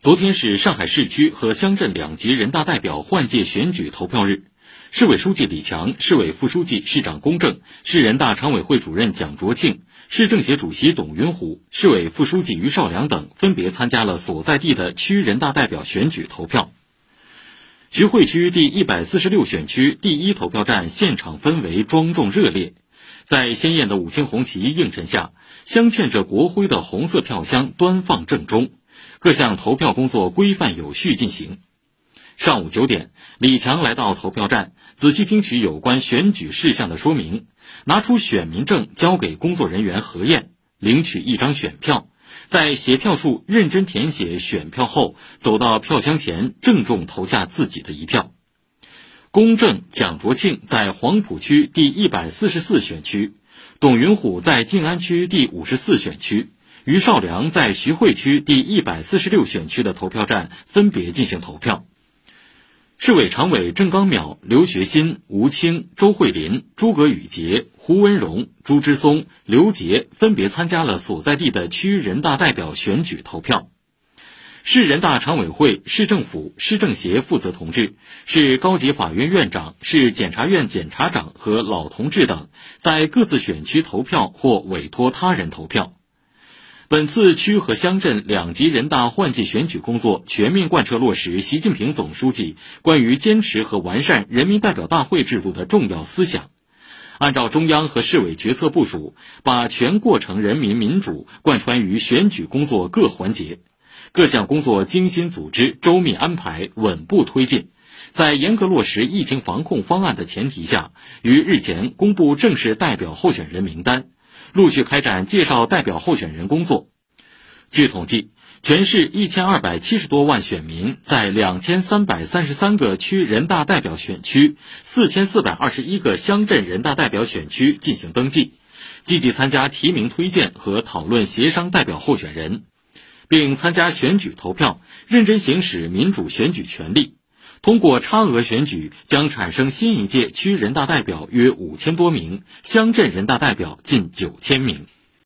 昨天是上海市区和乡镇两级人大代表换届选举投票日，市委书记李强、市委副书记、市长龚正、市人大常委会主任蒋卓庆、市政协主席董云虎、市委副书记于绍良等分别参加了所在地的区人大代表选举投票。徐汇区第一百四十六选区第一投票站现场氛围庄重热烈，在鲜艳的五星红旗映衬下，镶嵌着国徽的红色票箱端放正中。各项投票工作规范有序进行。上午九点，李强来到投票站，仔细听取有关选举事项的说明，拿出选民证交给工作人员核验，领取一张选票，在协票处认真填写选票后，走到票箱前郑重投下自己的一票。公正、蒋卓庆在黄浦区第一百四十四选区，董云虎在静安区第五十四选区。于少良在徐汇区第一百四十六选区的投票站分别进行投票。市委常委郑刚淼、刘学新、吴清、周慧林、诸葛宇杰、胡文荣、朱之松、刘杰分别参加了所在地的区人大代表选举投票。市人大常委会、市政府、市政协负责同志、市高级法院院长、市检察院检察长和老同志等，在各自选区投票或委托他人投票。本次区和乡镇两级人大换届选举工作全面贯彻落实习近平总书记关于坚持和完善人民代表大会制度的重要思想，按照中央和市委决策部署，把全过程人民民主贯穿于选举工作各环节，各项工作精心组织、周密安排、稳步推进，在严格落实疫情防控方案的前提下，于日前公布正式代表候选人名单。陆续开展介绍代表候选人工作。据统计，全市一千二百七十多万选民在两千三百三十三个区人大代表选区、四千四百二十一个乡镇人大代表选区进行登记，积极参加提名推荐和讨论协商代表候选人，并参加选举投票，认真行使民主选举权利。通过差额选举，将产生新一届区人大代表约五千多名，乡镇人大代表近九千名。